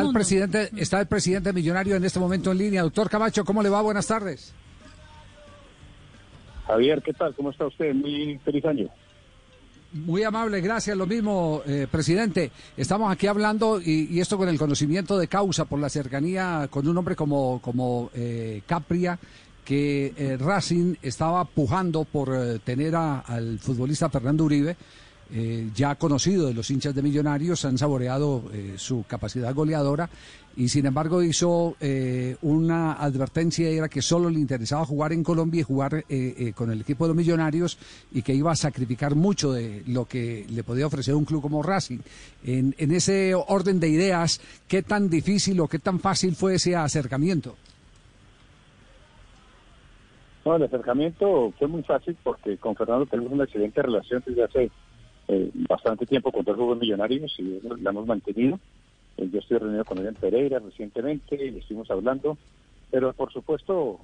está el presidente, está el presidente millonario en este momento en línea. Doctor Camacho, ¿cómo le va? Buenas tardes. Javier, ¿qué tal? ¿Cómo está usted? Muy feliz año. Muy amable, gracias. Lo mismo, eh, presidente. Estamos aquí hablando y, esto con el conocimiento de causa por la cercanía con un hombre como, como eh, Capria, que eh, Racing estaba pujando por tener al futbolista Fernando Uribe eh, ya conocido de los hinchas de Millonarios, han saboreado eh, su capacidad goleadora y sin embargo hizo eh, una advertencia, era que solo le interesaba jugar en Colombia y jugar con el equipo de los Millonarios y que iba a sacrificar mucho de lo que le podía ofrecer un club como Racing. En ese orden de ideas, ¿qué tan difícil o qué tan fácil fue ese acercamiento? No, el acercamiento fue muy fácil porque con Fernando tenemos una excelente relación desde hace eh, bastante tiempo con dos Juegos Millonarios y la hemos mantenido. Eh, yo estoy reunido con él en Pereira recientemente y estuvimos hablando, pero por supuesto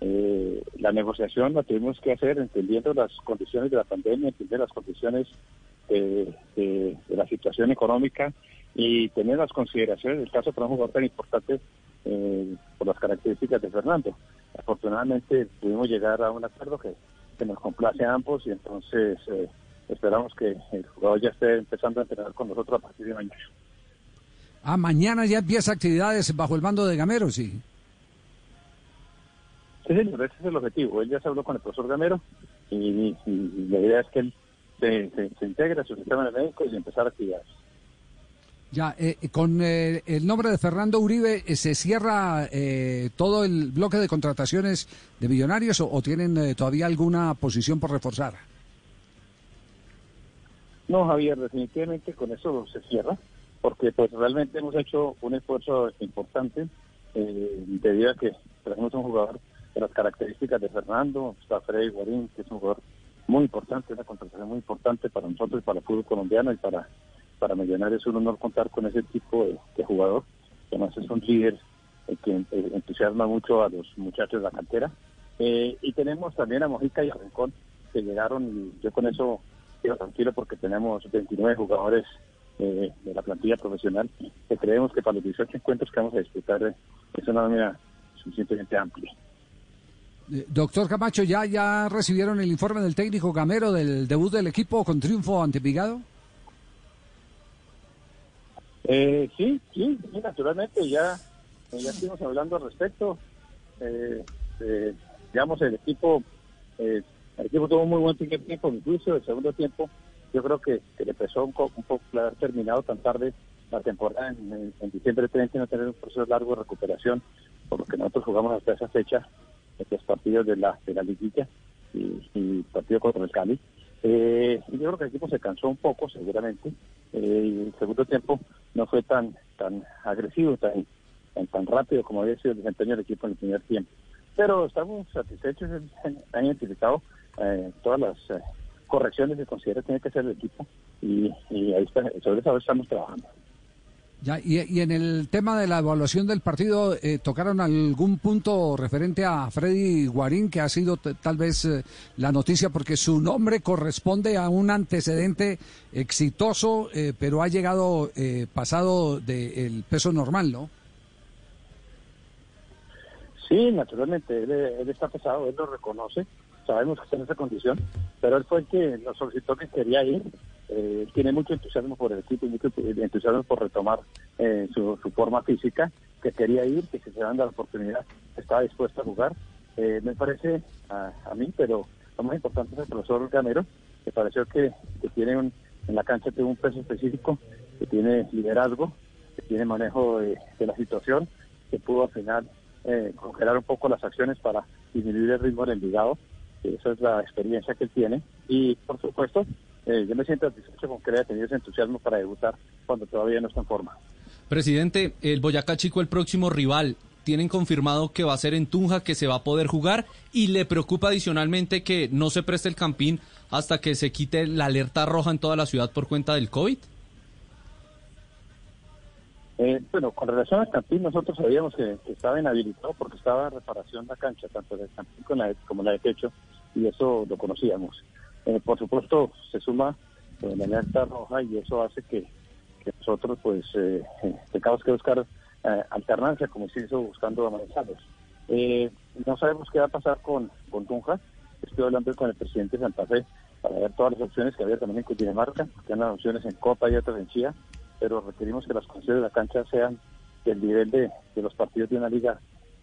eh, la negociación la tuvimos que hacer entendiendo las condiciones de la pandemia, entender las condiciones de, la situación económica y tener las consideraciones del caso para un jugador tan importante por las características de Fernando. Afortunadamente pudimos llegar a un acuerdo que, que nos complace a ambos y entonces esperamos que el jugador ya esté empezando a entrenar con nosotros a partir de mañana. Ah, mañana ya empieza actividades bajo el mando de Gamero, sí. Sí, señor, ese es el objetivo. Él ya se habló con el profesor Gamero y, la idea es que él se, integre a su sistema de médico y empezar actividades. Ya, eh, con eh, el nombre de Fernando Uribe, eh, ¿se cierra todo el bloque de contrataciones de millonarios o tienen todavía alguna posición por reforzar? No, Javier, definitivamente con eso se cierra, porque pues realmente hemos hecho un esfuerzo importante eh, debido a que tenemos un jugador de las características de Fernando, está Freddy Guarín, que es un jugador muy importante, una contratación muy importante para nosotros, para el fútbol colombiano y para, para Millonarios es un honor contar con ese tipo de, jugador, que además es un líder eh, que eh, entusiasma mucho a los muchachos de la cantera. Eh, y tenemos también a Mojica y a Rincón, que llegaron y yo con eso tranquilo porque tenemos 29 jugadores eh, de la plantilla profesional que creemos que para los 18 encuentros que vamos a disputar eh, es una nómina suficientemente amplia. Eh, doctor Camacho, ¿ya, ¿ya recibieron el informe del técnico Gamero del debut del equipo con triunfo ante Vigado? Eh, sí, sí, naturalmente, ya, ya estuvimos hablando al respecto. digamos, el equipo el equipo tuvo muy buen primer tiempo, incluso el segundo tiempo yo creo que, le pesó un, un poco haber terminado tan tarde la temporada en, diciembre 30 no tener un proceso largo de recuperación, por lo que nosotros jugamos hasta esa fecha, estos partidos de la, de la liguilla y, y partido contra el Cali. Eh, yo creo que el equipo se cansó un poco, seguramente, eh, el segundo tiempo no fue tan tan agresivo, tan, tan, rápido como había sido el desempeño del equipo en el primer tiempo. Pero estamos satisfechos, han identificado eh, todas las eh, correcciones que considera que tiene que hacer el equipo y, ahí está, sobre eso estamos trabajando. Ya, y, en el tema de la evaluación del partido, eh, ¿tocaron algún punto referente a Freddy Guarín, que ha sido tal vez la noticia porque su nombre corresponde a un antecedente exitoso, pero ha llegado pasado del peso normal, ¿no? Sí, naturalmente, él, él, está pesado, él lo reconoce sabemos que está en esa condición, pero él fue el que nos solicitó que quería ir. Eh, tiene mucho entusiasmo por el equipo y mucho entusiasmo por retomar eh, su, forma física, que quería ir, que se se dando la oportunidad, estaba dispuesto a jugar. Eh, me parece a, mí, pero lo más importante es el profesor Gamero, que pareció que, tiene en la cancha tiene un peso específico, que tiene liderazgo, que tiene manejo de, la situación, que pudo al final congelar un poco las acciones para disminuir el ritmo del Envigado esa es la experiencia que él tiene. Y por supuesto, eh, yo me siento satisfecho con que haya tenido ese entusiasmo para debutar cuando todavía no está en forma. Presidente, el Boyacá Chico, el próximo rival, tienen confirmado que va a ser en Tunja, que se va a poder jugar y le preocupa adicionalmente que no se preste el campín hasta que se quite la alerta roja en toda la ciudad por cuenta del COVID. Eh, bueno, con relación al Campín, nosotros sabíamos que, estaba inhabilitado porque estaba en reparación la cancha, tanto del Campín como la de techo, y eso lo conocíamos. Eh, por supuesto, se suma eh, la alerta roja y eso hace que, nosotros pues eh, tengamos que buscar eh, alternancia como se hizo buscando a Eh, no sabemos qué va a pasar con, con Tunja. Estoy hablando con el presidente de Santa Fe para ver todas las opciones que había también en Cundinamarca, que hay opciones en Copa y otras en Chía, pero requerimos que las condiciones de la cancha sean del nivel de, de los partidos de una liga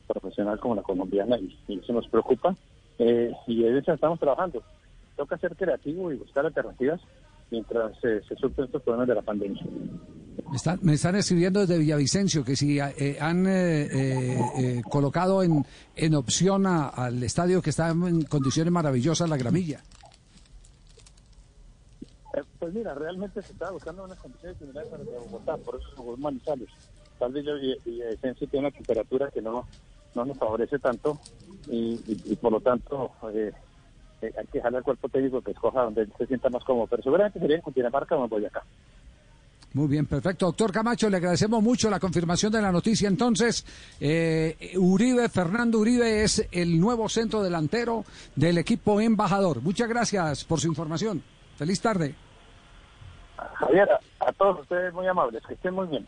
profesional como la colombiana y, eso nos preocupa. Eh, y en eso estamos trabajando. Toca ser creativo y buscar alternativas mientras eh, se surten estos problemas de la pandemia. Me están, escribiendo desde Villavicencio que si eh, han eh, colocado en, en opción al estadio que está en condiciones maravillosas, la gramilla. pues mira, realmente se está buscando unas condiciones similares a las de Bogotá, por eso son Manizales. Tal vez Villavicencio tiene una temperatura que no, no nos favorece tanto y, y por lo tanto hay que dejarle al cuerpo técnico que escoja donde se sienta más cómodo, pero seguramente sería en Cundinamarca o en Boyacá. Muy bien, perfecto. Doctor Camacho, le agradecemos mucho la confirmación de la noticia. Entonces, eh, Uribe, Fernando Uribe es el nuevo centro delantero del equipo embajador. Muchas gracias por su información. Feliz tarde. Javier, a todos ustedes muy amables, que estén muy bien.